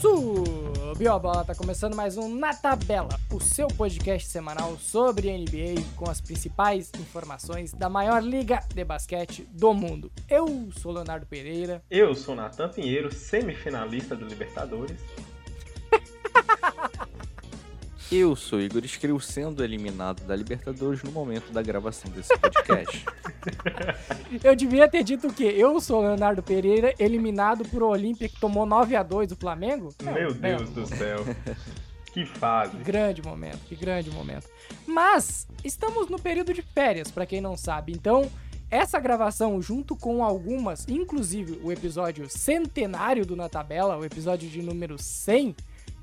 Subiu a bola, tá começando mais um Na Tabela, o seu podcast semanal sobre NBA com as principais informações da maior liga de basquete do mundo. Eu sou Leonardo Pereira. Eu sou Natan Pinheiro, semifinalista do Libertadores. Eu sou Igor Escriu, sendo eliminado da Libertadores no momento da gravação desse podcast. Eu devia ter dito o quê? Eu sou Leonardo Pereira, eliminado por Olímpia que tomou 9 a 2 do Flamengo? Meu Deus do céu. Que fase. Que grande momento, que grande momento. Mas estamos no período de férias, para quem não sabe. Então, essa gravação, junto com algumas, inclusive o episódio centenário do Na Tabela, o episódio de número 100,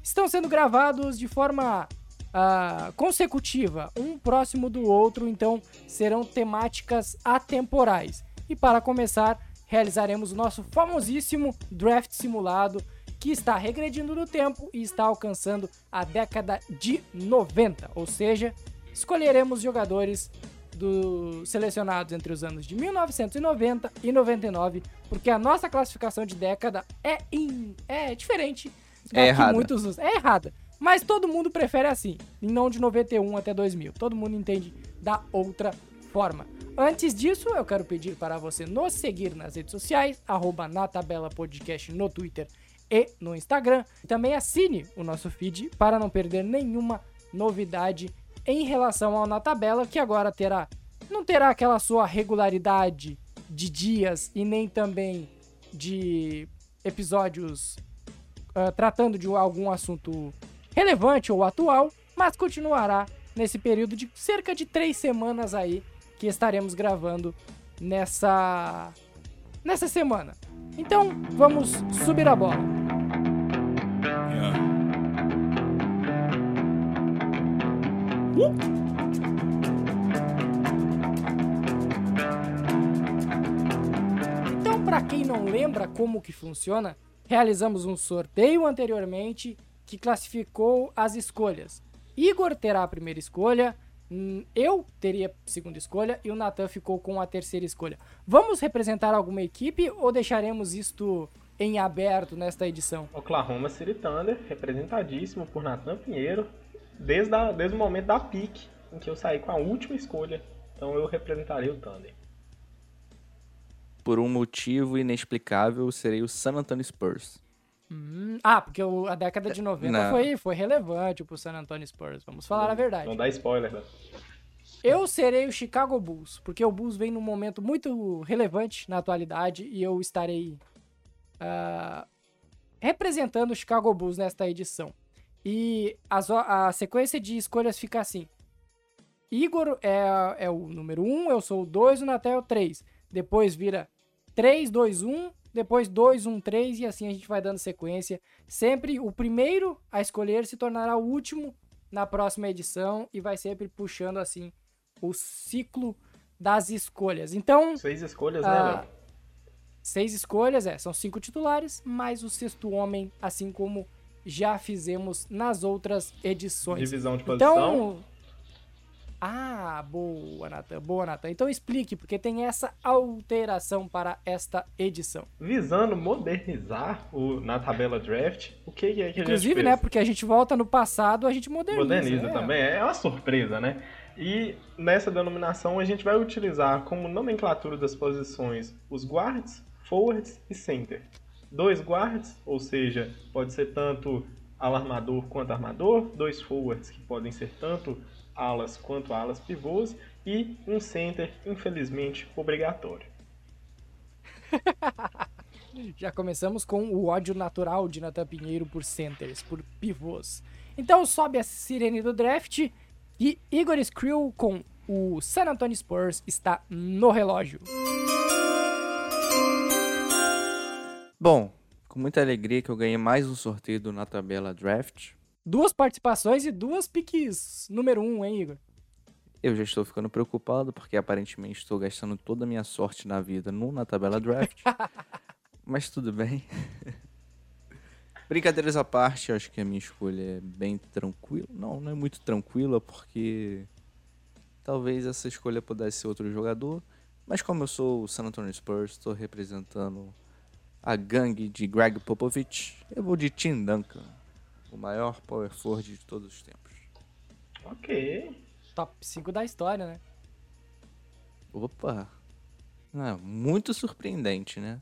estão sendo gravados de forma uh, consecutiva, um próximo do outro, então serão temáticas atemporais. E para começar, realizaremos o nosso famosíssimo draft simulado, que está regredindo no tempo e está alcançando a década de 90, ou seja, escolheremos jogadores do, selecionados entre os anos de 1990 e 99, porque a nossa classificação de década é, in, é diferente é errada. muitos É errada. Mas todo mundo prefere assim, e não de 91 até 2000. Todo mundo entende da outra forma. Antes disso, eu quero pedir para você nos seguir nas redes sociais, arroba na tabela podcast no Twitter e no Instagram. Também assine o nosso feed para não perder nenhuma novidade em relação ao Na Tabela, que agora terá não terá aquela sua regularidade de dias e nem também de episódios uh, tratando de algum assunto relevante ou atual, mas continuará nesse período de cerca de três semanas aí que estaremos gravando nessa nessa semana. Então vamos subir a bola. Então, para quem não lembra como que funciona, realizamos um sorteio anteriormente que classificou as escolhas. Igor terá a primeira escolha, hum, eu teria a segunda escolha e o Nathan ficou com a terceira escolha. Vamos representar alguma equipe ou deixaremos isto em aberto nesta edição? Oklahoma City Thunder, representadíssimo por Nathan Pinheiro, desde, a, desde o momento da pique, em que eu saí com a última escolha. Então eu representaria o Thunder por um motivo inexplicável, serei o San Antonio Spurs. Hum, ah, porque o, a década de 90 foi, foi relevante pro San Antonio Spurs, vamos falar não, a verdade. Não dá spoiler, né? Eu serei o Chicago Bulls, porque o Bulls vem num momento muito relevante na atualidade e eu estarei uh, representando o Chicago Bulls nesta edição. E a, a sequência de escolhas fica assim. Igor é, é o número 1, um, eu sou o 2, o Natal é o 3. Depois vira 3, 2, 1, depois 2, 1, 3 e assim a gente vai dando sequência. Sempre o primeiro a escolher se tornará o último na próxima edição e vai sempre puxando assim o ciclo das escolhas. Então. Seis escolhas, né, ah, né, Léo? Seis escolhas, é. São cinco titulares, mais o sexto homem, assim como já fizemos nas outras edições. Divisão de posição. Então, ah, boa, Natan. Boa, Natan. Então explique, porque tem essa alteração para esta edição. Visando modernizar o, na tabela draft, o que, é que a gente Inclusive, né, porque a gente volta no passado, a gente moderniza. Moderniza é. também, é uma surpresa, né? E nessa denominação a gente vai utilizar como nomenclatura das posições os guards, forwards e center. Dois guards, ou seja, pode ser tanto alarmador quanto armador, dois forwards que podem ser tanto alas quanto alas pivôs e um center, infelizmente, obrigatório. Já começamos com o ódio natural de Nathan Pinheiro por centers, por pivôs. Então sobe a sirene do draft e Igor Skrill com o San Antonio Spurs está no relógio. Bom, com muita alegria que eu ganhei mais um sorteio do Na Tabela Draft. Duas participações e duas piques número um, hein, Igor? Eu já estou ficando preocupado porque aparentemente estou gastando toda a minha sorte na vida no, na tabela draft. Mas tudo bem. Brincadeiras à parte, acho que a minha escolha é bem tranquila. Não, não é muito tranquila porque talvez essa escolha pudesse ser outro jogador. Mas como eu sou o San Antonio Spurs, estou representando a gangue de Greg Popovich, eu vou de Tim Duncan, o maior power forward de todos os tempos. Ok. Top 5 da história, né? Opa! Ah, muito surpreendente, né?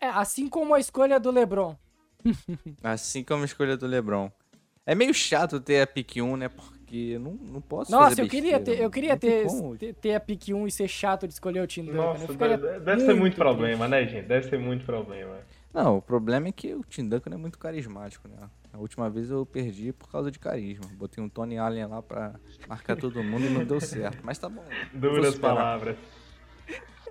É, assim como a escolha do LeBron. Assim como a escolha do LeBron. É meio chato ter a pick 1, né? Porque eu não, não posso Nossa, fazer eu queria besteira, ter, eu queria ter, ter, ter a pick 1 e ser chato de escolher o Tim Duncan. Nossa, deve, deve ser muito muito problema, né, gente? Deve ser muito problema. Não, o problema é que o Tim Duncan é muito carismático, né? A última vez eu perdi por causa de carisma. Botei um Tony Allen lá pra marcar todo mundo e não deu certo. Mas tá bom. Duras palavras.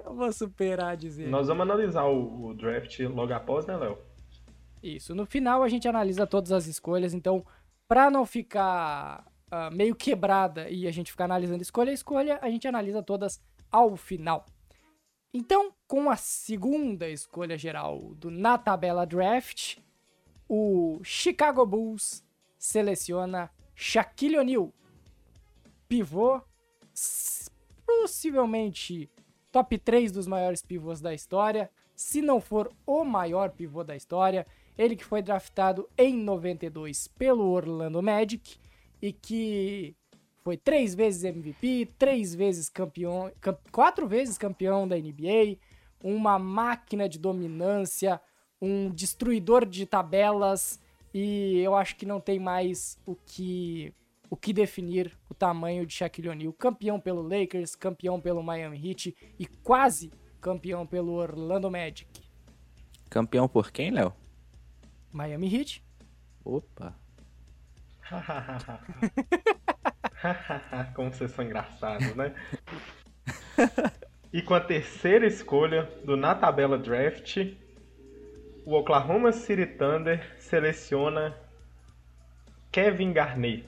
Eu vou superar dizer. Nós vamos analisar o, o draft logo após, né, Léo? Isso. No final a gente analisa todas as escolhas, então, pra não ficar ah, meio quebrada e a gente ficar analisando escolha a escolha, a gente analisa todas ao final. Então, com a segunda escolha geral do na tabela draft, o Chicago Bulls seleciona Shaquille O'Neal, pivô, possivelmente top 3 dos maiores pivôs da história, se não for o maior pivô da história, ele que foi draftado em 92 pelo Orlando Magic e que foi três vezes MVP, três vezes campeão, cam- quatro vezes campeão da NBA, uma máquina de dominância, um destruidor de tabelas e eu acho que não tem mais o que o que definir o tamanho de Shaquille O'Neal, campeão pelo Lakers, campeão pelo Miami Heat e quase campeão pelo Orlando Magic. Campeão por quem, Léo? Miami Heat, Opa. Como vocês são engraçados, né? e com a terceira escolha do na tabela draft, o Oklahoma City Thunder seleciona Kevin Garnett,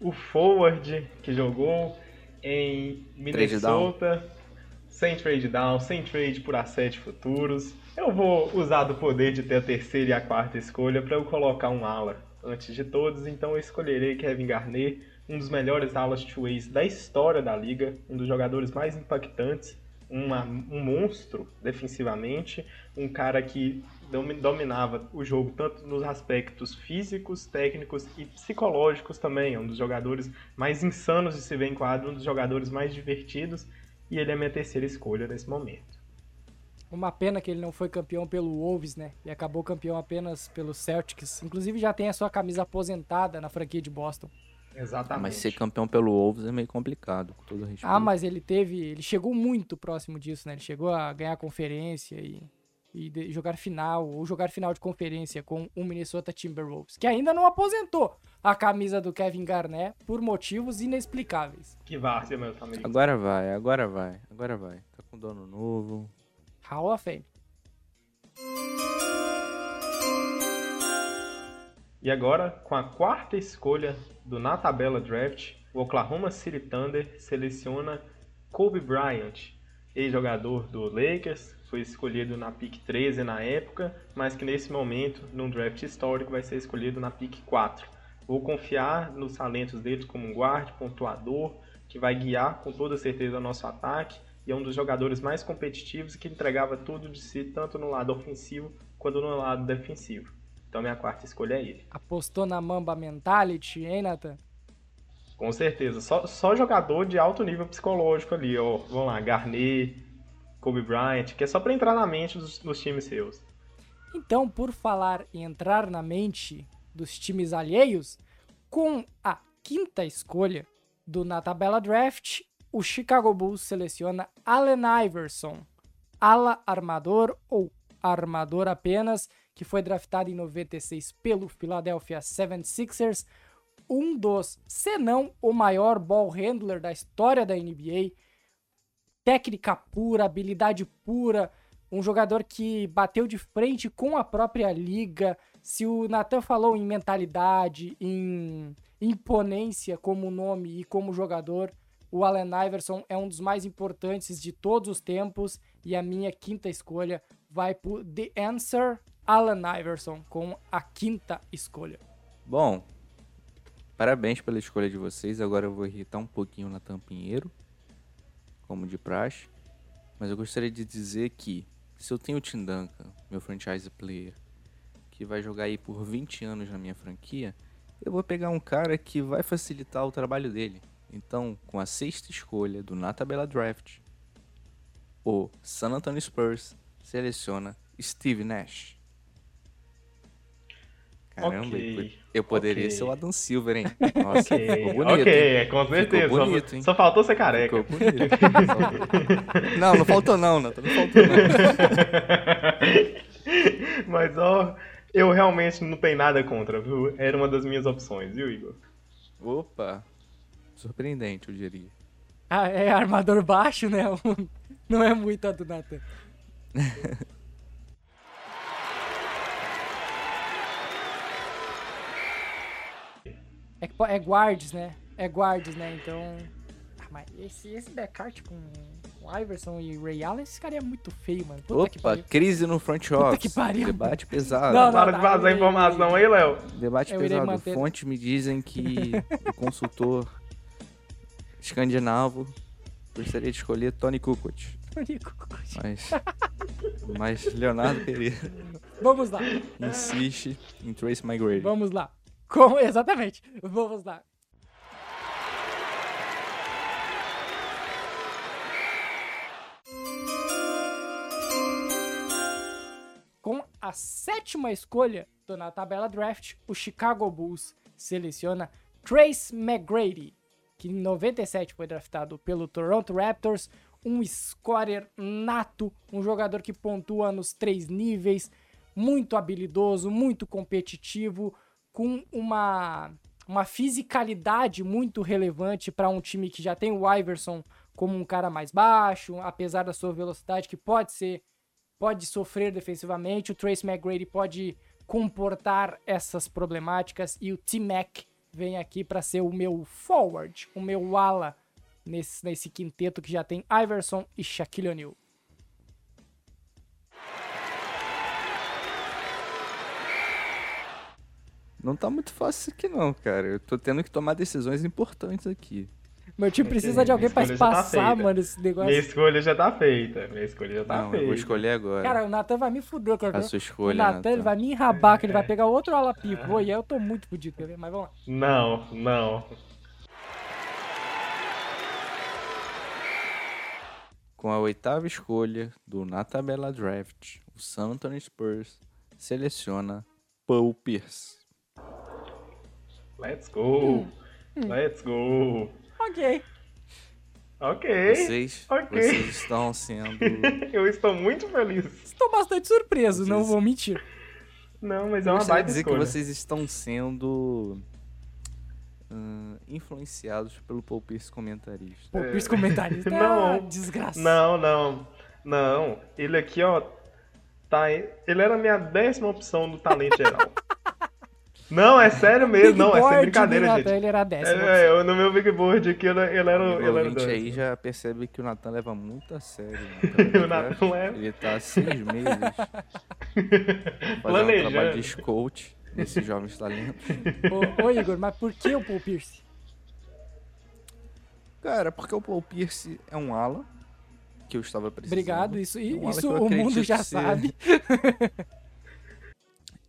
o forward que jogou em. Minnesota, sem trade down, sem trade por asset futuros. Eu vou usar do poder de ter a terceira e a quarta escolha para eu colocar um ala antes de todos, então eu escolherei Kevin Garnett, um dos melhores alas two-ways da história da liga, um dos jogadores mais impactantes, uma- um monstro defensivamente, um cara que domi- dominava o jogo tanto nos aspectos físicos, técnicos e psicológicos também, é um dos jogadores mais insanos de se ver em quadro, um dos jogadores mais divertidos, e ele é minha terceira escolha nesse momento. Uma pena que ele não foi campeão pelo Wolves, né? E acabou campeão apenas pelo Celtics. Inclusive já tem a sua camisa aposentada na franquia de Boston. Exatamente. Mas ser campeão pelo Wolves é meio complicado, com todo respeito. Ah, mas ele teve. Ele chegou muito próximo disso, né? Ele chegou a ganhar conferência e, e de- jogar final, ou jogar final de conferência com o Minnesota Timberwolves, que ainda não aposentou a camisa do Kevin Garnett por motivos inexplicáveis. Que várzea, meus amigos. Agora vai, agora vai, agora vai. Tá com dono novo. Hall of Fame. E agora, com a quarta escolha do na tabela draft, o Oklahoma City Thunder seleciona Kobe Bryant, ex-jogador do Lakers, foi escolhido na pick 13 na época, mas que nesse momento, num draft histórico, vai ser escolhido na pick 4. Vou confiar nos talentos dele como um guard, pontuador, que vai guiar com toda certeza o nosso ataque e é um dos jogadores mais competitivos que entregava tudo de si, tanto no lado ofensivo quanto no lado defensivo. Então minha quarta escolha é ele. Apostou na Mamba Mentality, hein, Nathan? Com certeza. Só, só jogador de alto nível psicológico ali, ó. Vamos lá, Garnett, Kobe Bryant, que é só pra entrar na mente dos, dos times seus. Então, por falar em entrar na mente dos times alheios, com a quinta escolha do na tabela draft, o Chicago Bulls seleciona Allen Iverson, ala armador ou armador apenas, que foi draftado em 96 pelo Philadelphia 76ers, um dos, se não o maior ball handler da história da NBA, técnica pura, habilidade pura, um jogador que bateu de frente com a própria liga. Se o Nathan falou em mentalidade, em imponência como nome e como jogador, o Allen Iverson é um dos mais importantes de todos os tempos e a minha quinta escolha vai por The Answer Allen Iverson com a quinta escolha. Bom, parabéns pela escolha de vocês. Agora eu vou irritar um pouquinho na Tampinheiro, como de praxe. Mas eu gostaria de dizer que se eu tenho o Duncan, meu franchise player, que vai jogar aí por 20 anos na minha franquia, eu vou pegar um cara que vai facilitar o trabalho dele. Então, com a sexta escolha do na tabela draft, o San Antonio Spurs seleciona Steve Nash. Caramba, Ok, eu poderia ok. ser o Adam Silver, hein? Nossa, Ok, ficou bonito. ok, hein? é, com certeza. Ficou bonito, só, hein? só faltou ser careca. Ficou bonito. não, não faltou não, Nathan, não faltou não. Mas, ó, eu realmente não tenho nada contra, viu? Era uma das minhas opções, viu, Igor? Opa, surpreendente, eu diria. Ah, é armador baixo, né? Não é muito a do Nathan. É, é guards, né? É guards, né? Então. Ah, mas esse, esse backcourt com o Iverson e Ray Allen, esse cara é muito feio, mano. Puta que Opa, pariu. crise no front office. que pariu. Debate pesado. Não, não. Para de vazar eu- informação aí, Léo. Debate Eu pesado. manter- Fontes me dizem que o consultor escandinavo gostaria de escolher Tony Kukoc. Mas, mas Leonardo Pereira Vamos lá. insiste em Trace McGrady. Vamos lá. Com... Exatamente. Vamos lá. Com a sétima escolha do- na tabela draft, o Chicago Bulls seleciona Trace McGrady, que em 97 foi draftado pelo Toronto Raptors, um scorer nato, um jogador que pontua nos três níveis, muito habilidoso, muito competitivo, com uma, uma fisicalidade muito relevante para um time que já tem o Iverson como um cara mais baixo, apesar da sua velocidade que pode ser pode sofrer defensivamente, o Trace McGrady pode comportar essas problemáticas e o T-Mac vem aqui para ser o meu forward, o meu ala nesse, nesse quinteto que já tem Iverson e Shaquille O'Neal. Não tá muito fácil isso aqui não, cara. Eu tô tendo que tomar decisões importantes aqui. Meu time precisa de alguém pra escolha tá espaçar, feita. mano, esse negócio. Minha escolha já tá feita. Minha escolha já tá não, feita. eu vou escolher agora. Cara, o Nathan vai me fuder, cara. a sua O escolha, Nathan, ele vai me enrabar, que ele vai pegar outro ala pivô e aí eu tô muito fudido, quer ver? Mas vamos lá. Não, não. Com a oitava escolha do Na Tabela Draft, o San Antonio Spurs seleciona Paul Pierce. Let's go. Hum. Let's go. Ok. Ok. Vocês, ok. vocês estão sendo... Eu estou muito feliz. Estou bastante surpreso, não vou mentir. Não, mas é uma baita dizer escolha. que vocês estão sendo ah, influenciados pelo Paul Pierce comentarista. Pô, É. Pierce comentarista é Não. desgraça. Não, não. Não. Ele aqui, ó. Tá, ele era a minha décima opção do talento geral. não, é sério mesmo. Não, é sem brincadeira, do gente. Nathan, Ele era a décima. É, eu- no meu big board aqui, ele, ele era, o- ele era o aí décimo. já percebe que o Natan leva muito a sério. O Nathan leva. Ele tá há seis meses fazendo um Planejando. trabalho de scout nesses jovens talentos. ô, ô, Igor, mas por que o Paul Pierce? Cara, porque o Paul Pierce é um ala que eu estava precisando. Obrigado, isso, É um isso o mundo já ser- sabe.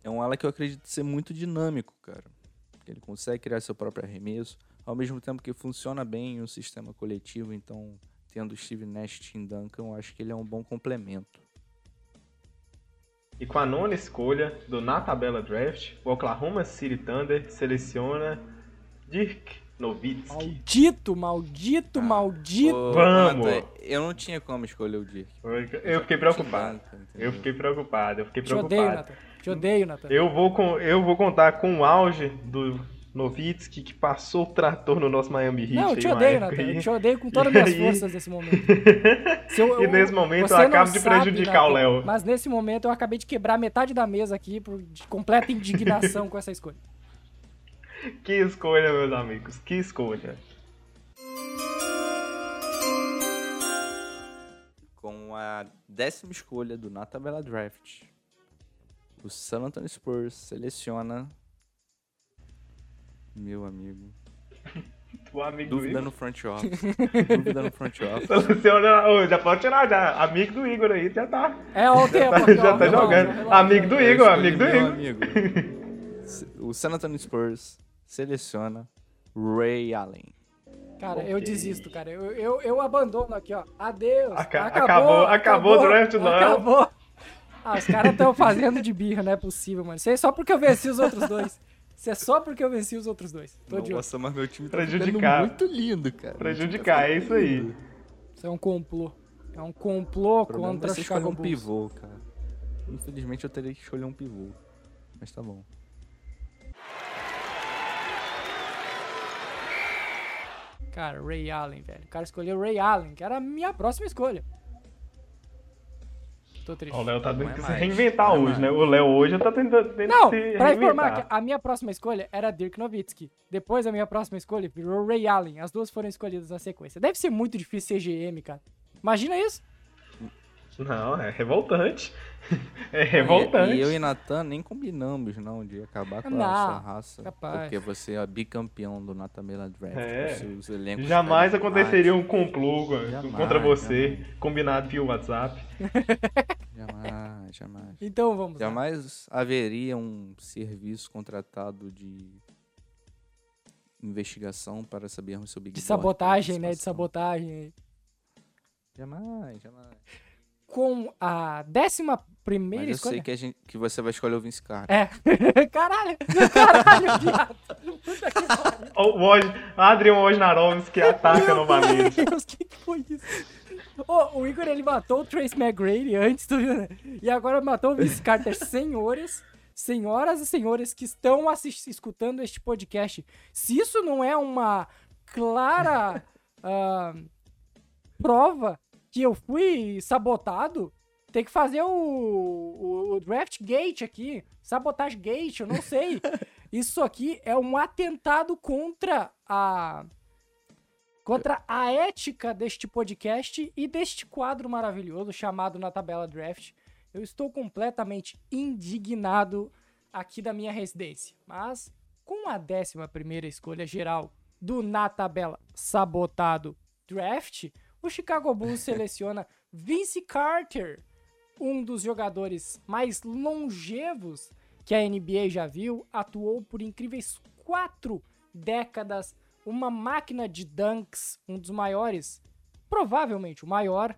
É um ala que eu acredito ser muito dinâmico, cara. Ele consegue criar seu próprio arremesso, ao mesmo tempo que funciona bem em um sistema coletivo, então, tendo Steve Nash e Tim Duncan, eu acho que ele é um bom complemento. E com a nona escolha do Na Tabela Draft, o Oklahoma City Thunder seleciona Dirk Nowitzki. Maldito, maldito, maldito. Ô, Vamos! Eu não tinha como escolher o Dirk. Eu fiquei preocupado. Tim Duncan, entendeu? Eu fiquei preocupado, eu fiquei preocupado. Te odeio, Nathan. Eu vou, com, eu vou contar com o auge do Nowitzki, que passou o trator no nosso Miami Heat. Não, eu te odeio, aí. Eu te odeio com todas as minhas aí- forças nesse momento. Eu- E nesse momento você eu não acabo de sabe, prejudicar o Léo. Mas nesse momento eu acabei de quebrar metade da mesa aqui por de completa indignação com essa escolha. Que escolha, meus amigos, que escolha. Com a décima escolha do Na Tabela Draft, o San Antonio Spurs seleciona. Meu amigo. O amigo Dúvida do Igor. no front office. Dúvida no front office. Seleciona. Ô, já pode tirar, já. Amigo do Igor aí, já tá. É o tempo tá- já tá jogando. Amigo do Eu Igor, amigo do Igor. amigo. O San Antonio Spurs seleciona Ray Allen. Cara, eu Ok. desisto, cara. Eu, eu, eu abandono aqui, ó. Adeus. Aca- acabou, acabou- acabou o draft, não. Acabou. Ah, os caras estão fazendo de birra, não é possível, mano. Isso aí é só porque eu venci os outros dois. Isso é só porque eu venci os outros dois. Tô. Nossa, mas meu time tá Prejudicar. muito lindo, cara. Prejudicar, é isso aí. Isso é um complô. É um complô contra o Chicago um pivô, cara. Infelizmente eu teria que escolher um pivô. Mas tá bom. Cara, Ray Allen, velho. O cara escolheu Ray Allen, que era a minha próxima escolha. Tô triste. O Léo tá Não tendo é que se mais, reinventar não é hoje, mais. né? O Léo hoje tá tentando, tendo Não, que se pra informar reinventar. que a minha próxima escolha era Dirk Nowitzki. Depois a minha próxima escolha virou Ray Allen. As duas foram escolhidas na sequência. Deve ser muito difícil ser GM, cara. Imagina isso. Não, é revoltante. É revoltante. E, e eu e Natan nem combinamos, não, de acabar com Não, a sua raça. capaz. Porque você é bicampeão do Natamela Draft. É. os seus elencos Jamais aconteceria um complô Jamais, contra você, jamais. combinado via WhatsApp. Jamais, jamais. Então vamos lá. Jamais haveria um serviço contratado de investigação para sabermos sobre De sabotagem, né? De sabotagem. Jamais, jamais. Com a décima primeira Mas eu escolha. sei que, a gente, que você vai escolher o Vince Carter. É. caralho! Caralho, viado! Puta que pariu. O Woj- Adrian Wojnarowski ataca novamente. Meu Deus, o que, que foi isso? O Igor ele matou o Trace McGrady antes, né? E agora matou o Vince Carter. Senhores, senhoras e senhores que estão assisti- escutando este podcast, se isso não é uma clara ah, prova que eu fui sabotado, tem que fazer o, o, o Draft Gate aqui. Sabotagem Gate, eu não sei. Isso aqui é um atentado contra a contra a ética deste podcast e deste quadro maravilhoso chamado Na Tabela Draft. Eu estou completamente indignado aqui da minha residência. Mas com a 11 primeira escolha geral do Na Tabela Sabotado Draft, o Chicago Bulls seleciona Vince Carter, um dos jogadores mais longevos que a NBA já viu, atuou por incríveis quatro décadas, uma máquina de dunks, um dos maiores, provavelmente o maior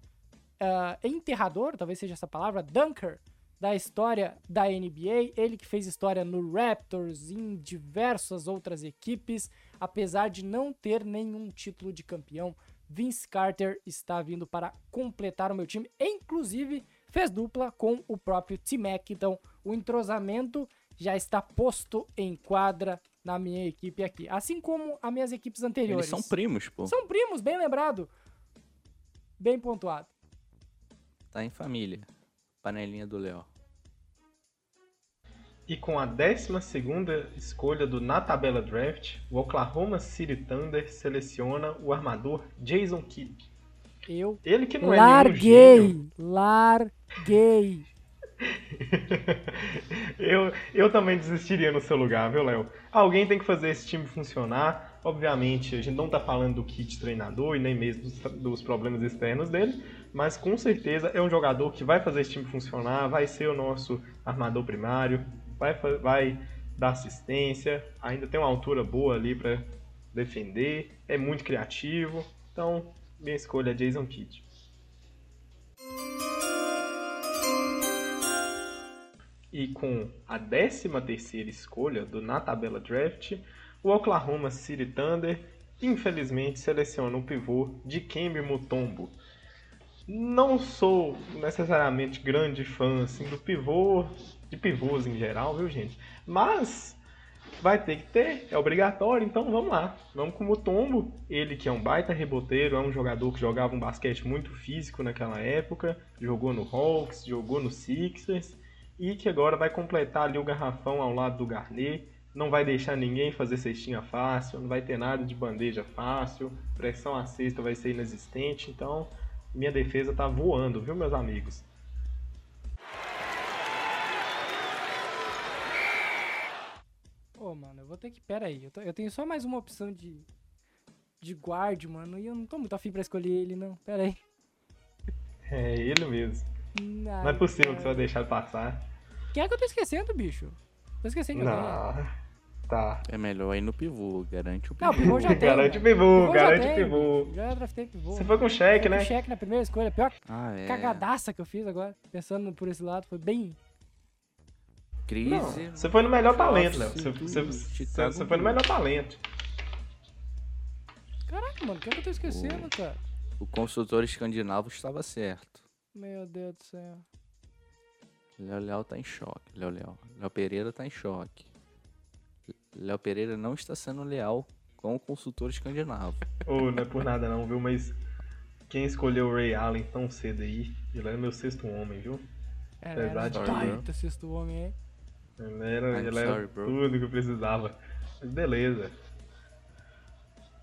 ah, enterrador, talvez seja essa palavra, dunker, da história da NBA. Ele que fez história no Raptors, em diversas outras equipes, apesar de não ter nenhum título de campeão. Vince Carter está vindo para completar o meu time, inclusive fez dupla com o próprio T-Mac, então o entrosamento já está posto em quadra na minha equipe aqui, assim como as minhas equipes anteriores. Eles são primos, pô. São primos, bem lembrado. Bem pontuado. Tá em família. Panelinha do Léo. E com a 12 escolha do Na Tabela Draft, o Oklahoma City Thunder seleciona o armador Jason Kidd. Eu Ele que não é nenhum larguei, larguei. eu, eu também desistiria no seu lugar, viu, Léo? Alguém tem que fazer esse time funcionar. Obviamente, a gente não tá falando do kit treinador e nem mesmo dos, dos problemas externos dele, mas com certeza é um jogador que vai fazer esse time funcionar, vai ser o nosso armador primário, vai, vai dar assistência, ainda tem uma altura boa ali para defender, é muito criativo. Então, minha escolha é Jason Kidd. E com a 13 terceira escolha do Na Tabela Draft, o Oklahoma City Thunder infelizmente seleciona o pivô de Kembe Mutombo. Não sou necessariamente grande fã assim, do pivô, de pivôs em geral, viu gente? Mas vai ter que ter, é obrigatório, então vamos lá. Vamos com o Mutombo, ele que é um baita reboteiro, é um jogador que jogava um basquete muito físico naquela época, jogou no Hawks, jogou no Sixers, e que agora vai completar ali o garrafão ao lado do Garnet, não vai deixar ninguém fazer cestinha fácil, não vai ter nada de bandeja fácil, pressão à cesta vai ser inexistente, então minha defesa tá voando, viu meus amigos? Vou ter que. Pera aí, eu, tô- eu tenho só mais uma opção de. de guard, mano. E eu não tô muito afim pra escolher ele, não. Pera aí. É ele mesmo. Não é possível que você vai deixar passar. Quem é que eu tô esquecendo, bicho? Tô esquecendo de alguém. Não. Tá. É melhor ir no pivô, garante o Não, o pivô. pivô já tem. Garante o pivô, garante o pivô. Já draftei pivô. Você foi com cheque, Foi né? com cheque na primeira escolha. Pior Ah, é. cagadaça que eu fiz agora. Pensando por esse lado, foi bem. Crise. Não, você foi no melhor talento, Léo. Você, você, você, você foi no melhor talento. Caraca, mano, o que, é que eu tô esquecendo, cara? O consultor escandinavo estava certo. Meu Deus do céu. Léo Léo tá em choque. Léo Léo. Léo Pereira tá em choque. Léo Pereira não está sendo leal com o consultor escandinavo. Ô, não é por nada não, viu? Mas quem escolheu o Ray Allen tão cedo aí, ele era meu sexto homem, viu? Era Verdade, um bro. baita sexto homem, hein? Ele era, I'm era sorry, bro. tudo que eu precisava. Mas beleza.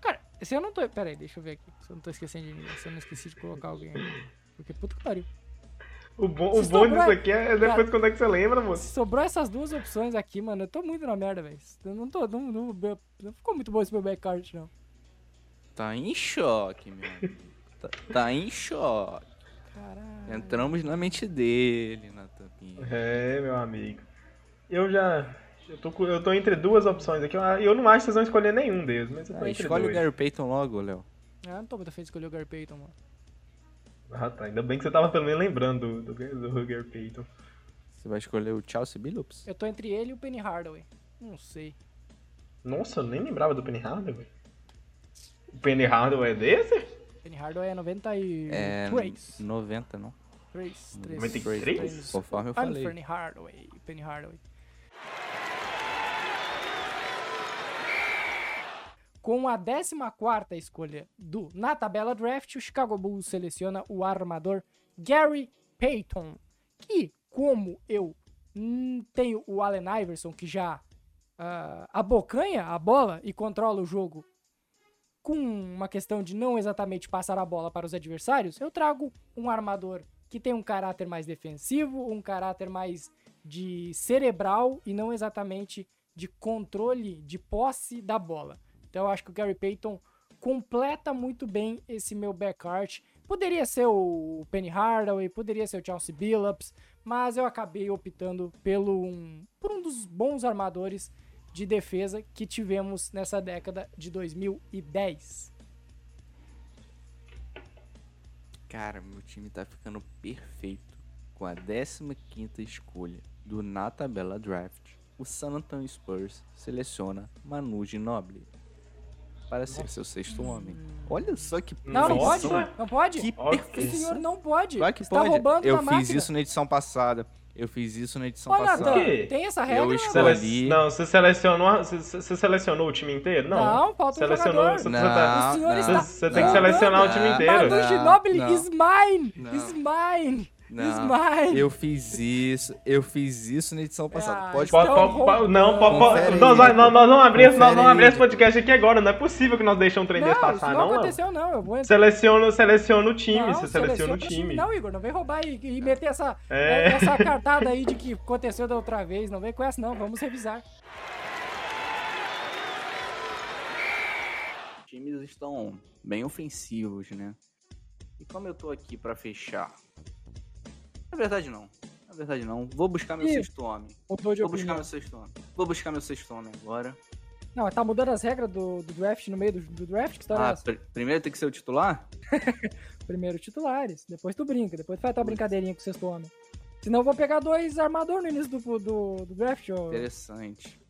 Cara, se eu não tô. Pera aí, deixa eu ver aqui. Se eu não tô esquecendo de ninguém. Se eu não esqueci de colocar alguém aqui. Porque puta que pariu. O bom, o bom sobrou- disso aqui é depois quando é que você lembra, moço. Se sobrou essas duas opções aqui, mano, eu tô muito na merda, velho. Eu não tô. Não, não, não, não ficou muito bom esse meu backcard, não. Tá em choque, meu amigo. Tá, tá em choque. Caralho. Entramos na mente dele, na tampinha. É, meu amigo. Eu já. Eu tô, eu tô entre duas opções aqui. Eu, eu não acho que vocês vão escolher nenhum deles, mas eu tô Ah, entre escolhe o dois. Gary Payton logo, Léo. Ah, não tô muito afim de escolher o Gary Payton, mano. Ah, tá. Ainda bem que você tava pelo menos lembrando do, do, do Hugger Payton. Você vai escolher o Chelsea Billups? Eu tô entre ele e o Penny Hardaway. Não sei. Nossa, eu nem lembrava do Penny Hardaway. O Penny Hardaway é desse? Penny Hardaway é 93. É. 3. 90, não? 3. 93? Conforme eu falei. Penny Hardaway. Penny Hardaway. Com a 14 escolha do na tabela draft, o Chicago Bulls seleciona o armador Gary Payton, que, como eu hum, tenho o Allen Iverson, que já ah, abocanha a bola e controla o jogo com uma questão de não exatamente passar a bola para os adversários, eu trago um armador que tem um caráter mais defensivo, um caráter mais de cerebral e não exatamente de controle, de posse da bola. Então eu acho que o Gary Payton completa muito bem esse meu backcourt. Poderia ser o Penny Hardaway, poderia ser o Chauncey Billups, mas eu acabei optando pelo um, por um dos bons armadores de defesa que tivemos nessa década de 2010. Cara, meu time tá ficando perfeito. Com a 15 escolha do na tabela draft, o San Antonio Spurs seleciona Manu Ginobili para ser seu sexto homem. Olha só que Não, não pode? Não pode? Que perfeição. senhor não pode. Claro que Está pode. roubando Eu fiz máquina. isso na edição passada. Eu fiz isso na edição Ô, passada. Nathan, tem essa regra? Eu escolhi- Não, você selecionou, você, você selecionou o time inteiro? Não. Não, falta um selecionou, jogador. Você, Não, você tá- O senhor não, está você tem que não, selecionar o time inteiro. Manu Não, Ginobili não. is mine! Não. Is mine! Não, Is mine! eu fiz isso, eu fiz isso na edição passada. Ah, Pode isso Pode, pode, pode- não, pode, pode- nós, nós, nós abrir, esse- nós abrir aí, esse podcast aqui agora. Não é possível que nós deixemos um trem desse Não, passar, não, não. aconteceu, não. Eu vou. Seleciona, seleciona o time, Não, você seleciona o seleciona time. Não, Igor, não vem roubar e, e meter essa, É. essa cartada aí de que aconteceu da outra vez. Não vem com essa, não. Vamos revisar. Os times estão bem ofensivos, né? E como eu tô aqui pra fechar. Na verdade não. Na verdade não. Vou buscar meu Ih, sexto homem. Vou buscar opinião. meu sexto homem. Vou buscar meu sexto homem agora. Não, tá mudando as regras do, do draft no meio do, do draft? Que é Ah, pr- primeiro tem que ser o titular? Primeiro titulares, depois tu brinca, depois tu faz tua brincadeirinha com o sexto homem. Senão eu vou pegar dois armador no início do, do, do draft, ó. Interessante.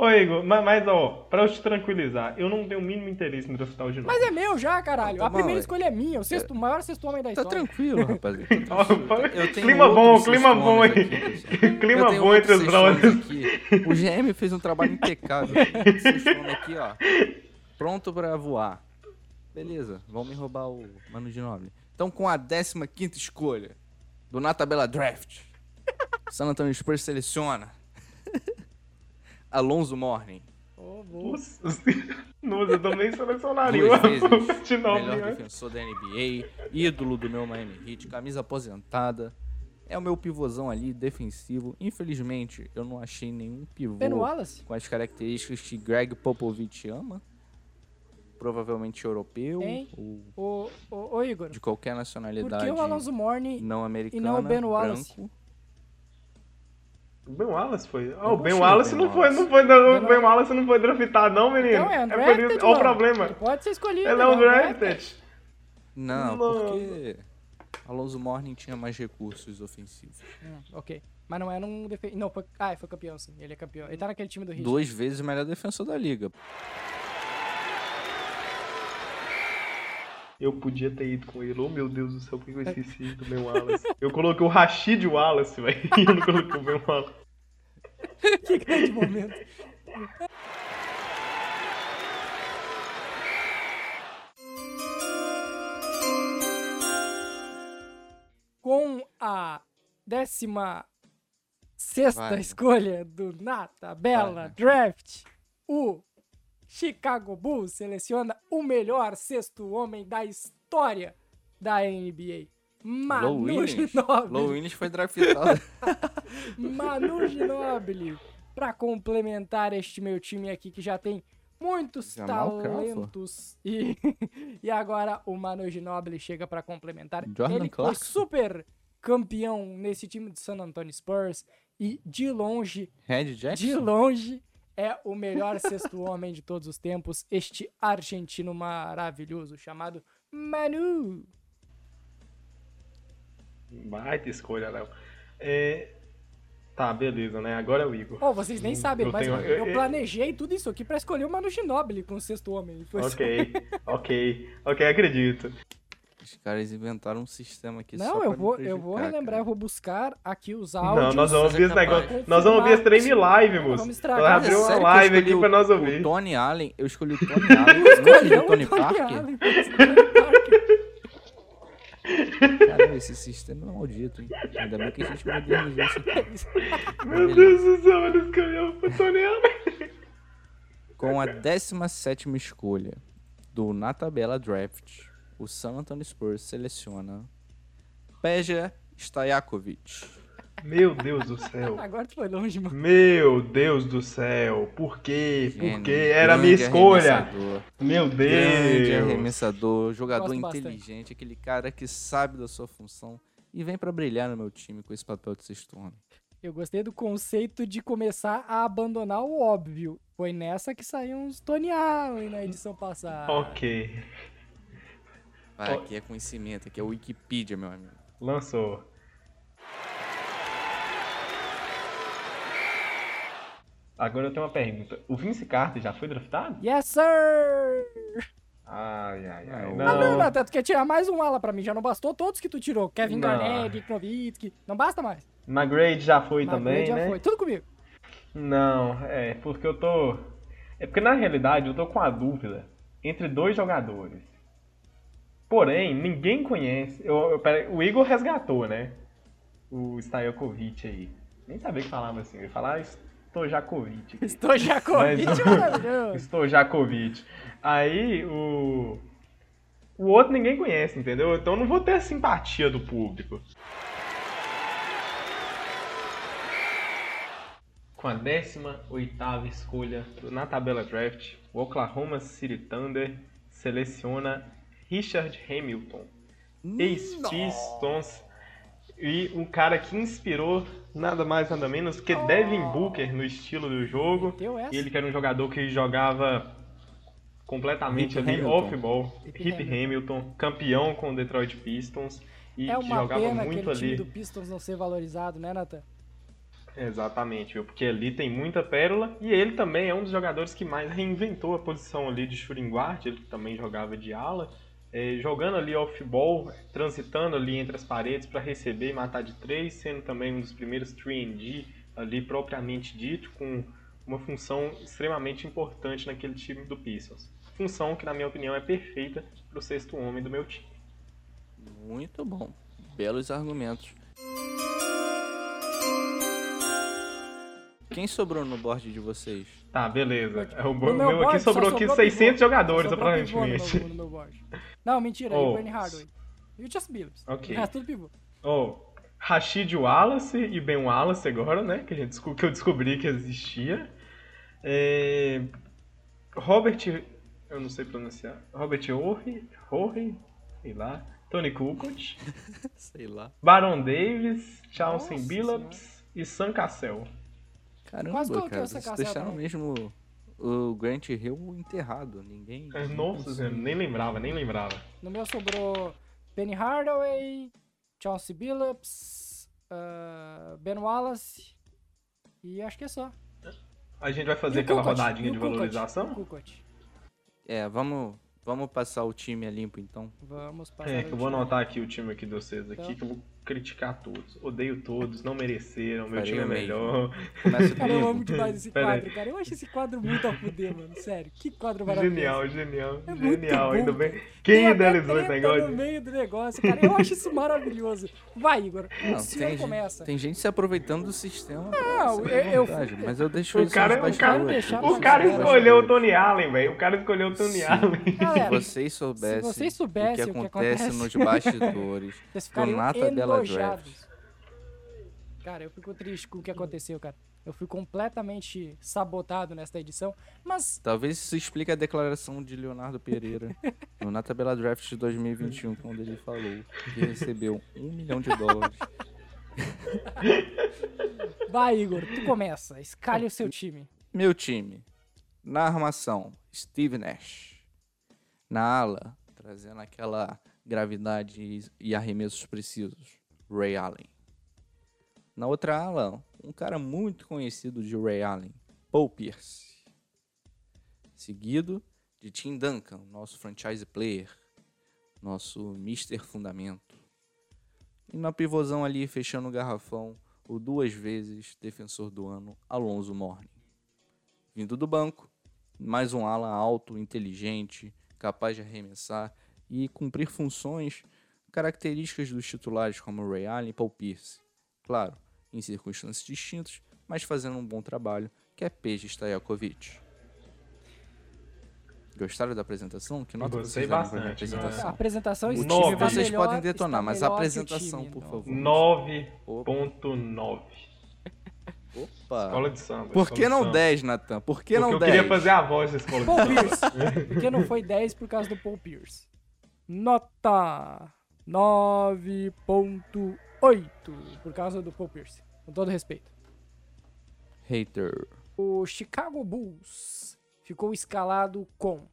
Ô, Igor, mas, mas, ó, pra eu te tranquilizar, eu não tenho o mínimo interesse em draftar o de novo. Mas é meu já, caralho. Tá A primeira é. escolha é minha, o sexto, maior sexto homem da Tá história. tranquilo, rapaziada. Tá tranquilo. Eu tenho clima bom, clima bom aí. Clima bom entre os brothers. aqui. O GM fez um trabalho impecável. Esse sexto homem aqui, ó. Pronto pra voar. Beleza, vão me roubar o Mano de Nobre. Então, com a 15 escolha do Na Tabela Draft, San Antonio Spurs seleciona Alonso Morning. Boa. Nossa, Nossa, eu também selecionaria Duas o vezes de novo, melhor né? defensor da NBA, ídolo do meu Miami Heat, camisa aposentada. É o meu pivôzão ali, defensivo. Infelizmente, eu não achei nenhum pivô Ben Wallace? com as características que Greg Popovich ama. Provavelmente europeu Hein? ou Ô, ô, ô, Igor, de qualquer por nacionalidade que o Alonso Morne não americana, e não o Ben Wallace? branco. O Ben Wallace foi. Ah, Eu o Ben Wallace Ben não foi, Wallace. não foi, não, Ben o Ben Wallace não foi draftado, não, menino. Então é por undrafted, isso, olha o problema. Ele pode ser escolhido. Ele é né? undrafted. Não, Não. porque Alonso Morning tinha mais recursos ofensivos. Hum, ok. Mas não é num defen... Não, foi... Ah, foi campeão, sim. Ele é campeão. Ele tá naquele time do Rio. Duas vezes o melhor defensor da liga. Eu podia ter ido com ele. Oh, meu Deus do céu, por que eu esqueci do Ben Wallace? Eu coloquei o Rashid Wallace, velho. E eu não coloquei o Ben Wallace. que grande momento. Com a décima sexta Vai. escolha do Na tabela Vai. Draft, o Chicago Bulls seleciona o melhor sexto homem da história da NBA. Low Manu Williams. Ginobili. Low foi draftado. Manu Ginobili. Pra complementar este meu time aqui que já tem muitos Jamal talentos. E, e agora o Manu Ginobili chega pra complementar. Jordan Ele foi Clarkson. super campeão nesse time do San Antonio Spurs. E de longe, de longe, é o melhor sexto homem de todos os tempos. Este argentino maravilhoso chamado Manu. Baita escolha, Léo. É... Tá, beleza, né? Agora é o Igor. Oh, vocês nem sabem, Eu mas tenho- eu, eu- eu- planejei tudo isso aqui pra escolher o Manu Ginobili com o sexto homem. Foi só- Ok, ok, ok, acredito. Os caras inventaram um sistema aqui Não, pra eu vou, eu vou relembrar, eu vou buscar aqui os Não, áudios. nós vamos ouvir é esse capaz. negócio. Nós vamos ouvir esse trem live, Não, moço. vamos Nós estragar. abrir É uma que eu live escolhi aqui pra o- nós O ouvir. Tony Allen, eu escolhi o Tony Allen, Escolheu Tony o Tony Parker. Caramba, esse sistema é maldito, hein? Ainda bem que a gente modernizou isso. Meu Deus do céu, olha esse caminhão pro Tony Allen. Com a 17 escolha do Na Tabela Draft, o San Antonio Spurs seleciona Peja Stojakovic. Meu Deus do céu. Agora tu foi longe, mano. Meu Deus do céu. Por quê? Gênio, Porque era a minha grande escolha. Meu Grande Deus. arremessador, jogador inteligente, aquele cara que sabe da sua função e vem pra brilhar no meu time com esse papel de sexto homem. Eu gostei do conceito de começar a abandonar o óbvio. Foi nessa que saíram os Tony Allen na edição passada. Ok. Ó. aqui é conhecimento, aqui é Wikipedia, meu amigo. Lançou. Agora eu tenho uma pergunta. O Vince Carter já foi draftado? Yes, sir! Ai, ai, ai. Ah, Não. não, Natan, tu quer tirar mais um ala pra mim. Já não bastou todos que tu tirou. Kevin Não. Garnett, Nowitzki. Não basta mais. McGrade já foi Mas também, já né? foi. Tudo comigo. Não, é porque eu tô. É porque na realidade eu tô com a dúvida entre dois jogadores. Porém, ninguém conhece. Eu, eu- pera- o Igor resgatou, né? O Stajokovic aí. Nem sabia que falava assim. Eu ia falar Stojakovic. Estou já com Mas- maravilhoso. Stojakovic. Aí o. O outro ninguém conhece, entendeu? Então não vou ter a simpatia do público. Com a 18 escolha na tabela draft, o Oklahoma City Thunder seleciona Richard Hamilton, ex-Pistons, e um cara que inspirou nada mais nada menos que Devin Booker no estilo do jogo. Ele que era um jogador que jogava completamente Hip ali off-ball, Hip Hamilton, campeão com o Detroit Pistons. E É que uma jogava pena muito aquele time ali. do Pistons não ser valorizado, né, Nathan? Exatamente, viu? porque ali tem muita pérola. E ele também é um dos jogadores que mais reinventou a posição ali de shooting guard, ele também jogava de ala, eh, jogando ali off-ball, transitando ali entre as paredes para receber e matar de três, sendo também um dos primeiros 3D ali propriamente dito, com uma função extremamente importante naquele time do Pistons. Função que, na minha opinião, é perfeita para o sexto homem do meu time. Muito bom. Belos argumentos. Quem sobrou no board de vocês? Tá, beleza. O No meu, board aqui sobrou aqui sobrou 600 pivô. jogadores, no aparentemente. meu- no meu board. Não, mentira, Oh. oh. Bernie Hardaway. E o Just Billups. Ok. O resto tudo pivô. Oh, Rashid Wallace e Ben Wallace agora, né? Que, a gente, que eu descobri que existia. É, Robert, eu não sei pronunciar. Robert Horry, Horry, sei lá. Tony Kukoc. sei lá. Baron Davis, Chauncey Nossa Billups e Sam Cassell. Caramba, Quase coloquei cara, essa vocês deixaram também. mesmo o Grant Hill enterrado. Ninguém. É, ninguém Nossa, conseguiu. nem lembrava, nem lembrava. No meu sobrou Penny Hardaway, Chauncey Billups, ah, Ben Wallace e acho que é só. A gente vai fazer E aquela Kukoc, rodadinha de Kukoc, valorização? Kukoc. É, vamos, vamos passar o time a limpo então. Vamos passar É, que eu vou time. anotar aqui o time aqui de vocês aqui, Então. que eu vou criticar todos. Odeio todos, não mereceram, meu Faria time é mesmo. melhor. Cara, eu amo demais esse Pera aí. quadro, cara. Eu acho esse quadro muito a fuder, mano. Sério, que quadro maravilhoso. Genial, genial, É muito genial. bom, Ainda bem. Quem idealizou esse treta no negócio? meio do negócio, cara. Eu acho isso maravilhoso. Vai, Igor. Não, senhor tem, começa. gente, tem gente se aproveitando do sistema. Não, essa eu- eu- vantagem, mas eu deixo O isso cara, nos o cara, eu o cara escolheu o. Tony Allen, velho. O cara escolheu o Tony Sim. Allen. Galera, Se vocês soubessem, vocês o soubessem que o que acontece acontece. nos bastidores Vocês do ficariam Na Tabela enojados. Draft. Cara, eu fico triste com o que aconteceu, cara. Eu fui completamente sabotado nesta edição. Mas, Talvez isso explique a declaração de Leonardo Pereira no Na Tabela Draft de 2021, quando ele falou que recebeu um milhão de dólares. vai, Igor, tu começa. Escalhe o seu time. Meu time. Na armação, Steve Nash. Na ala, trazendo aquela gravidade e- arremessos precisos, Ray Allen. Na outra ala, um cara muito conhecido de Ray Allen, Paul Pierce. Seguido de Tim Duncan, nosso franchise player, nosso Mr. Fundamento. E na pivôzão ali, fechando o garrafão, o duas vezes defensor do ano, Alonso Morning. Vindo do banco, mais um ala alto, inteligente, capaz de arremessar e cumprir funções características dos titulares como Ray Allen e Paul Pierce. Claro, em circunstâncias distintas, mas fazendo um bom trabalho, que é Peja Stajakovic. Gostaram da apresentação? Que nota Gostei vocês deram pra minha bastante, A apresentação? apresentação O está time vocês melhor- podem detonar, mas a apresentação, time, por não. favor. 9.9. Opa! Escola de samba. Por que de não samba. 10, Natan? Por que Porque não eu 10? queria fazer a voz da escola de Paul samba. Pierce. Porque não foi 10 por causa do Paul Pierce. Nota 9.8 por causa do Paul Pierce. Com todo respeito. Hater. O Chicago Bulls ficou escalado com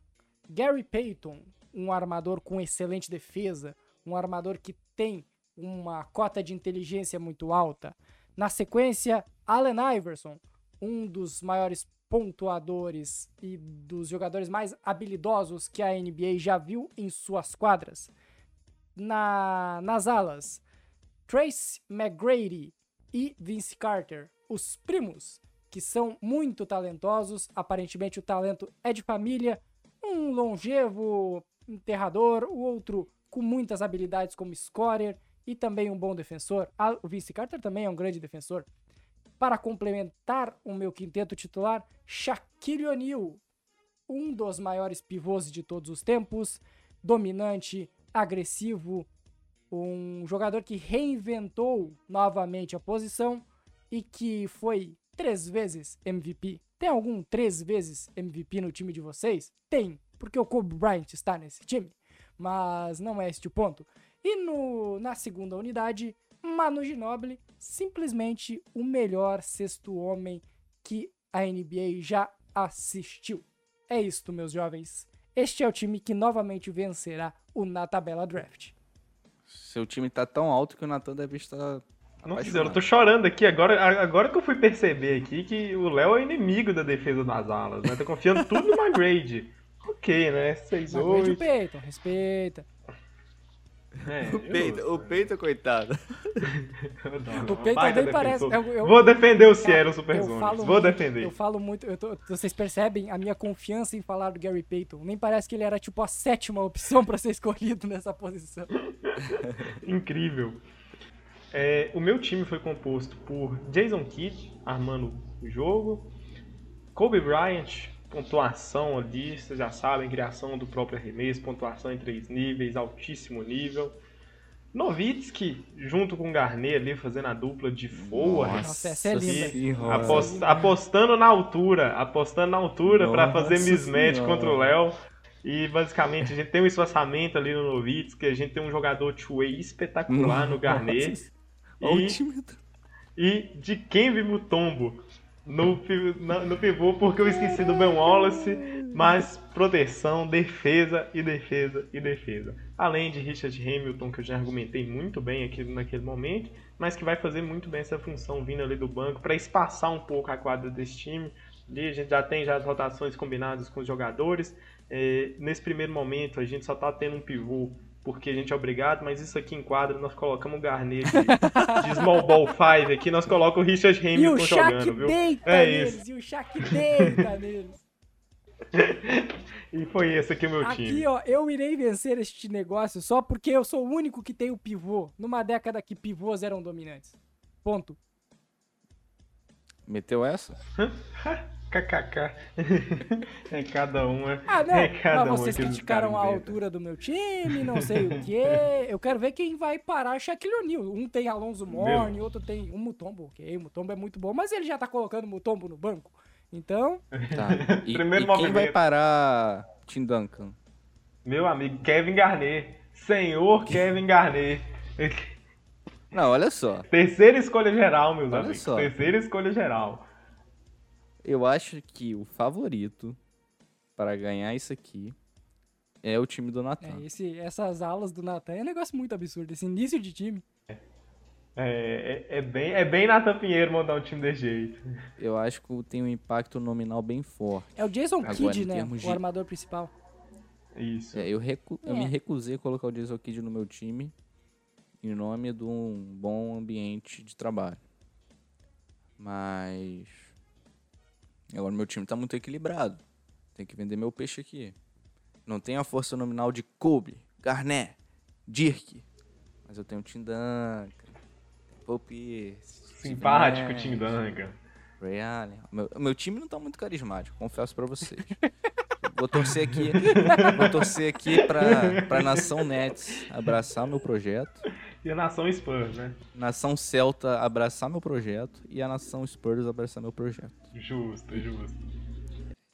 Gary Payton, um armador com excelente defesa, um armador que tem uma cota de inteligência muito alta. Na sequência, Allen Iverson, um dos maiores pontuadores e dos jogadores mais habilidosos que a NBA já viu em suas quadras. Na, nas alas, Trace McGrady e Vince Carter, os primos, que são muito talentosos. Aparentemente, o talento é de família. Um longevo enterrador, o outro com muitas habilidades como scorer e também um bom defensor. O Vince Carter também é um grande defensor. Para complementar o meu quinteto titular, Shaquille O'Neal, um dos maiores pivôs de todos os tempos, dominante, agressivo, um jogador que reinventou novamente a posição e que foi três vezes MVP. Tem algum três vezes MVP no time de vocês? Tem, porque o Kobe Bryant está nesse time, mas não é este o ponto. E no, na segunda unidade, Manu Ginobili, simplesmente o melhor sexto homem que a NBA já assistiu. É isto, meus jovens. Este é o time que novamente vencerá o na tabela draft. Seu time tá tão alto que o Natan deve estar. Nossa, eu apaixonado. tô chorando aqui. Agora, agora que eu fui perceber aqui que o Léo é inimigo da defesa das alas, né? Tô confiando tudo no McGrade. Ok, né? 6 Mas grande o 8 Peyton, respeita. É, O Peito, o Peito, coitado. O Peyton nem parece. eu- eu- Vou defender o Sierra Super falo Vou muito- defender. Eu falo muito, eu tô- vocês percebem a minha confiança em falar do Gary Payton. Nem parece que ele era tipo a sétima opção pra ser escolhido nessa posição. Incrível. É, o meu time foi composto por Jason Kidd, armando o jogo, Kobe Bryant, pontuação ali, vocês já sabem, criação do próprio arremesso, pontuação em três níveis, altíssimo nível. Novitsky, junto com o Garnet ali, fazendo a dupla de forward. Nossa, essa é linda. Apost- apostando na altura, apostando na altura pra Nossa fazer mismatch Senhora. contra o Léo. E basicamente a gente tem um espaçamento ali no Novitsky, a gente tem um jogador two-way espetacular no Garnet. E- o e de Kembe Mutombo no, pi- na- no pivô, porque eu esqueci do Ben Wallace, mas proteção, defesa e defesa e defesa. Além de Richard Hamilton, que eu já argumentei muito bem aqui naquele momento, mas que vai fazer muito bem essa função vindo ali do banco para espaçar um pouco a quadra desse time. Ali a gente já tem já as rotações combinadas com os jogadores. É, nesse primeiro momento a gente só tá tendo um pivô porque a gente é obrigado, mas isso aqui em quadra nós colocamos o Garnet de, de Small Ball 5 aqui, nós colocamos o Richard E o Hamilton Shaq jogando, viu? deita É neles, isso. e o Shaq deita neles. E foi esse aqui o meu Aqui, time. ó, eu irei vencer este negócio só porque eu sou o único que tem o pivô. Numa década que pivôs eram dominantes. Ponto. Meteu essa? KKK. é cada um, é. Ah, não, é cada mas um vocês criticaram a altura do meu time, não sei o quê. Eu quero ver quem vai parar Shaquille O'Neal. Um tem Alonso Morne, outro tem o Mutombo, ok? O Mutombo é muito bom, mas ele já tá colocando o Mutombo no banco. Então, Tá. E, Primeiro e quem vai movimento. parar Tim Duncan? Meu amigo Kevin Garnett. Senhor Kevin Garnett. Não, olha só. Terceira escolha geral, meus Olha amigos. só. Terceira escolha geral. Eu acho que o favorito para ganhar isso aqui é o time do Natan. é, esse, essas alas do Natan é um negócio muito absurdo. Esse início de time. É, é, é bem, é bem Nathan Pinheiro mandar um time desse jeito. Eu acho que tem um impacto nominal bem forte. É o Jason Agora, Kidd, né? de- O armador principal. Isso. É, eu, recu- eu me É. recusei a colocar o Jason Kidd no meu time em nome de um bom ambiente de trabalho. Mas agora meu time tá muito equilibrado. Tem que vender meu peixe aqui. Não tem a força nominal de Kobe, Garnett, Dirk. Mas eu tenho o Tim Duncan, Paul Pierce, Simpático, Nash, Tim Duncan. Ray Allen. O meu, o meu time não tá muito carismático, confesso pra vocês. Vou torcer aqui, vou torcer aqui pra, pra Nação Nets abraçar meu projeto, E a nação Spurs, né? Nação Celta abraçar meu projeto e a Nação Spurs abraçar meu projeto. Justo, justo.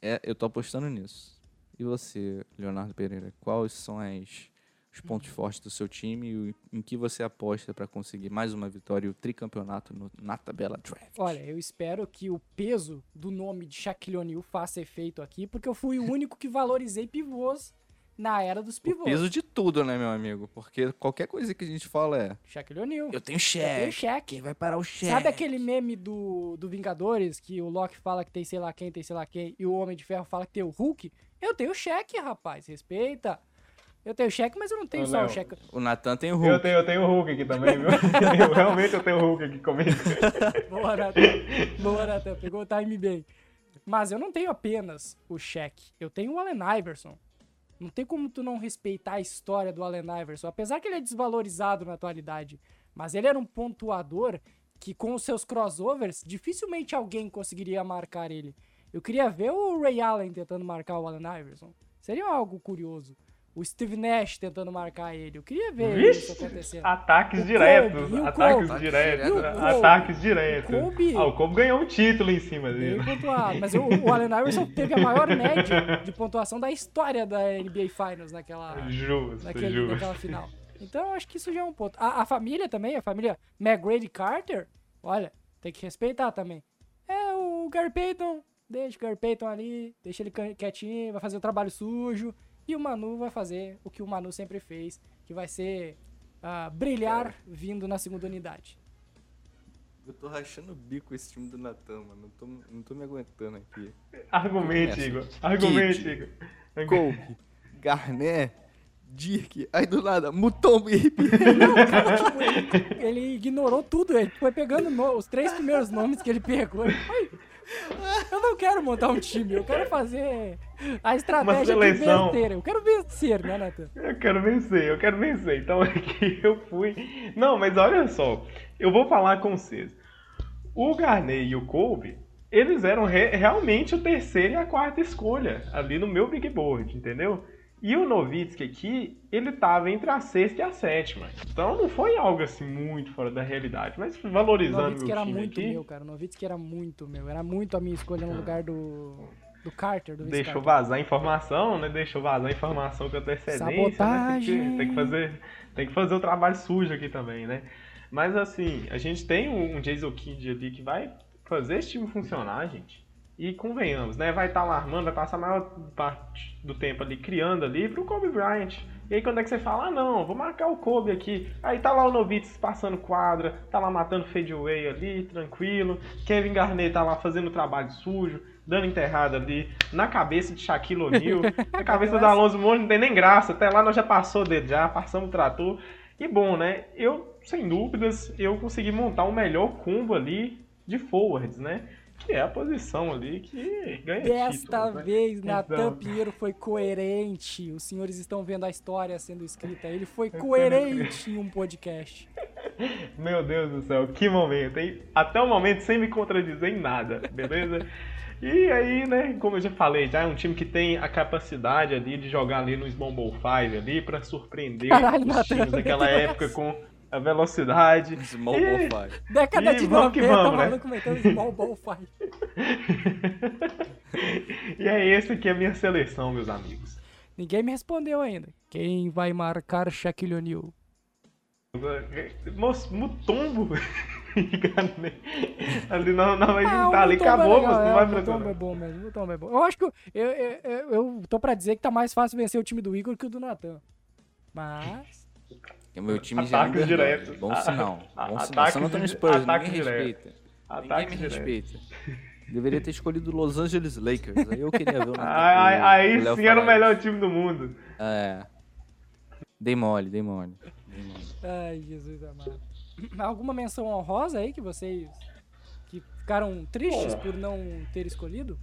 É, eu tô apostando nisso. E você, Leonardo Pereira, quais são as, os pontos fortes do seu time e em que você aposta pra conseguir mais uma vitória e o tricampeonato no- na tabela draft? Olha, eu espero que o peso do nome de Shaquille O'Neal faça efeito aqui, porque eu fui o único que valorizei pivôs na era dos o pivôs. peso de tudo, né, meu amigo? Porque qualquer coisa que a gente fala é Shaquille O'Neal. eu tenho Eu tenho cheque. Quem vai parar o cheque? Sabe aquele meme do, do Vingadores, que o Loki fala que tem sei lá quem, tem sei lá quem, e o Homem de Ferro fala que tem o Hulk? Eu tenho cheque, rapaz, respeita. Eu tenho cheque, mas eu não tenho Ô, só o Léo. cheque. O Natan tem o Eu Hulk. tenho, eu tenho o Hulk aqui também, viu? eu, realmente eu tenho o Hulk aqui comigo. Boa, Natan. Boa, Natan. Pegou o time bem. Mas eu não tenho apenas o cheque. Eu tenho o Allen Iverson. Não tem como tu não respeitar a história do Allen Iverson. Apesar que ele é desvalorizado na atualidade. Mas ele era um pontuador que, com os seus crossovers, dificilmente alguém conseguiria marcar ele. Eu queria ver o Ray Allen tentando marcar o Allen Iverson. Seria algo curioso. O Steve Nash tentando marcar ele. Eu queria ver isso Vixe, acontecendo. ataques diretos. Ataques diretos. Ataques diretos. Ah, o Kobe ganhou um título em cima dele. Pontuado. Mas o, o Allen Iverson teve a maior média de pontuação da história da NBA Finals naquela, Justo, naquele, justo. naquela final. Então, eu acho que isso já é um ponto. A, a família também, a família McGrady Carter, olha, tem que respeitar também. É o Gary Payton, deixa o Gary Payton ali, deixa ele quietinho, vai fazer o trabalho sujo. E o Manu vai fazer o que o Manu sempre fez, que vai ser ah, brilhar vindo na segunda unidade. Eu tô rachando o bico esse time do Natan, mano. Não tô, não tô me aguentando aqui. Argumente. Igor. Argumente. Igor. Kobe, Garnett, Dirk, aí do nada, Mutombo e. Ele ignorou tudo, ele foi pegando no- os três primeiros nomes que ele pegou. Ele foi, eu não quero montar um time, eu quero fazer a estratégia de vencer. Eu quero vencer, né, Nathan? Eu quero vencer, eu quero vencer. Então aqui eu fui. Não, mas olha só, eu vou falar com vocês. O Garney e o Kobe, eles eram re- realmente o terceiro e a quarta escolha ali no meu big board, entendeu? E o Novitsky aqui, ele tava entre a sexta e a sétima. Então não foi algo assim muito fora da realidade. Mas valorizando Novitsky meu era time muito aqui, meu, cara. O Novitsky era muito meu. Era muito a minha escolha no lugar do, do Carter, do deixou Carter. vazar informação, né? Deixou vazar informação com antecedência. Né? Tem, Sabotagem. que, tem que fazer, tem que fazer o trabalho sujo aqui também, né? Mas assim, a gente tem um, um Jason Kidd ali que vai fazer esse time funcionar, gente. E convenhamos, né? Vai estar lá armando, vai passar a maior parte do tempo ali criando ali pro Kobe Bryant. E aí quando é que você fala, ah não, vou marcar o Kobe aqui. Aí tá lá o Novitz passando quadra, tá lá matando fadeaway ali, tranquilo. Kevin Garnett tá lá fazendo trabalho sujo, dando enterrada ali na cabeça de Shaquille O'Neal. na cabeça do Alonso Mourning não tem nem graça, até lá nós já passou o dedo já, passamos o trator. E bom, né? Eu, sem dúvidas, eu consegui montar um melhor combo ali de forwards, né? Que é a posição ali que ganha Desta títulos, né? vez, Natan Então- Pinheiro foi coerente. Os senhores estão vendo a história sendo escrita. Ele foi coerente em um podcast. Meu Deus do céu, que momento, hein? Até o momento sem me contradizer em nada, beleza? E aí, né, como eu já falei, já é um time que tem a capacidade ali de jogar ali no Small Ball 5 ali pra surpreender Caralho, os times daquela que época com a velocidade. Small E- Ball Five. Década Ih, de vamos que 90, vamos, né? maluco metendo Small Ball Fight. e é esse aqui a minha seleção, meus amigos. Ninguém me respondeu ainda. Quem vai marcar Shaquille O'Neal? Moço, Mutombo. ali não, não vai Ah, juntar o ali, Mutombo é acabou, legal, moço, não é, vai o Mutombo é procurar. bom mesmo, o Mutombo é bom. Eu acho que eu, eu, eu, eu tô pra dizer que tá mais fácil vencer o time do Igor que o do Natan. Mas... Porque o meu time já é diretos. Bom A- sinal. Bom sinal. di- Spurs, ataques ninguém diretos. respeita. Ninguém Ataque me direto. respeita. Deveria ter escolhido o Los Angeles Lakers. Aí eu queria ver o Nathan- Aí, o- aí o Léo sim era o melhor time do mundo. É. Dei mole, dei mole. Dei mole. Ai, Jesus amado. Alguma menção honrosa aí que vocês... Que ficaram tristes por não ter escolhido?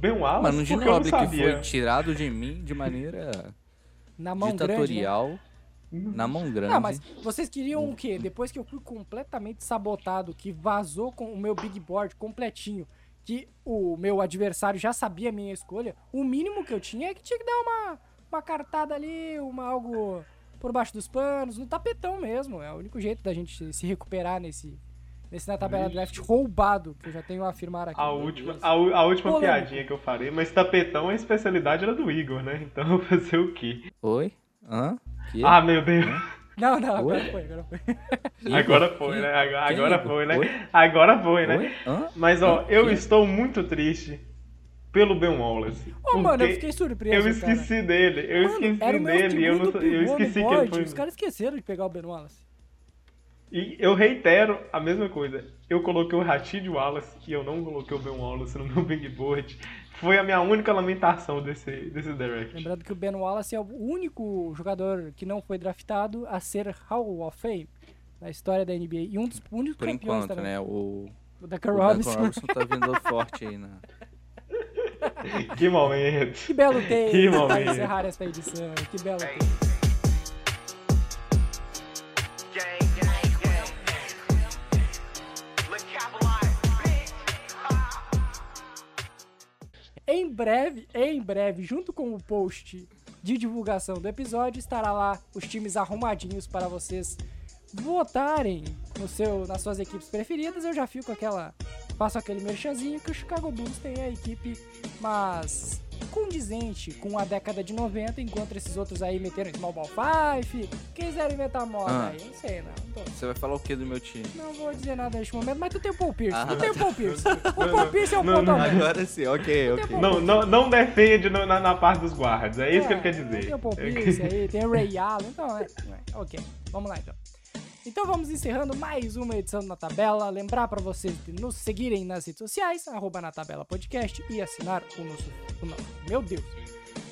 Ben Wallace, Mano, não Ginobili que foi tirado de mim de maneira Na mão grande, né? Ditatorial. Na mão grande. Não, mas vocês queriam o quê? Depois que eu fui completamente sabotado, que vazou com o meu big board completinho, que o meu adversário já sabia a minha escolha, o mínimo que eu tinha é que tinha que dar uma, uma cartada ali, uma algo por baixo dos panos, no tapetão mesmo. É o único jeito da gente se recuperar nesse, nesse na tabela draft roubado, que eu já tenho a afirmar aqui. A última, a, a última piadinha que eu farei, mas tapetão, a especialidade era do Igor, né? Então eu vou fazer o quê? Oi? Hã? Que? Ah, meu Deus. Não, não, agora Oi? foi, agora foi. Igor? Agora foi, Quem? né? Agora, foi, né? Oi? Agora foi, né? Mas ó, eu Que? estou muito triste pelo Ben Wallace. Ô, mano, eu fiquei surpreso, Eu cara. esqueci dele, eu Mano, esqueci era o meu dele, eu, não, eu esqueci que ele foi. Os caras esqueceram de pegar o Ben Wallace. E eu reitero a mesma coisa. Eu coloquei o Rashid Wallace e eu não coloquei o Ben Wallace no meu big board. Foi a minha única lamentação desse, desse direct. Lembrando que o Ben Wallace é o único jogador que não foi draftado a ser Hall of Fame na história da NBA. E um dos únicos Por campeões enquanto, também. né? O, O o Duncan Robinson. Robinson tá vindo forte aí, né? Que momento. Que belo take Que momento. encerrar essa edição. Que belo take. Em breve, em breve, junto com o post de divulgação do episódio, estará lá os times arrumadinhos para vocês votarem no seu, nas suas equipes preferidas. Eu já fico aquela. Faço aquele merchanzinho que o Chicago Bulls tem a equipe, mas condizente com a década de 90, enquanto esses outros aí meteram Small Ball Five, quiseram inventar moda Ah. aí, eu não sei não. Você vai falar o que do meu time? não vou dizer nada neste momento, mas tu tem o Paul Pierce, Ah, tu tem o Paul Pierce. O Paul Pierce é o ponto aberto. Agora sim, ok, ok. Não, não, não defende no- na, na parte dos guardas, é isso que ele quer dizer. Tem o Paul Pierce aí, tem o Ray Allen, então é, é, Ok, vamos lá então. Então vamos encerrando mais uma edição Na Tabela. Lembrar para vocês de nos seguirem nas redes sociais, arroba na tabela podcast e assinar o nosso. O nosso meu Deus!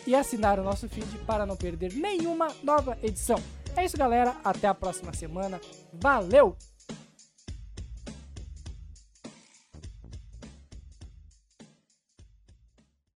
E assinar o nosso feed para não perder nenhuma nova edição. É isso, galera. Até a próxima semana. Valeu!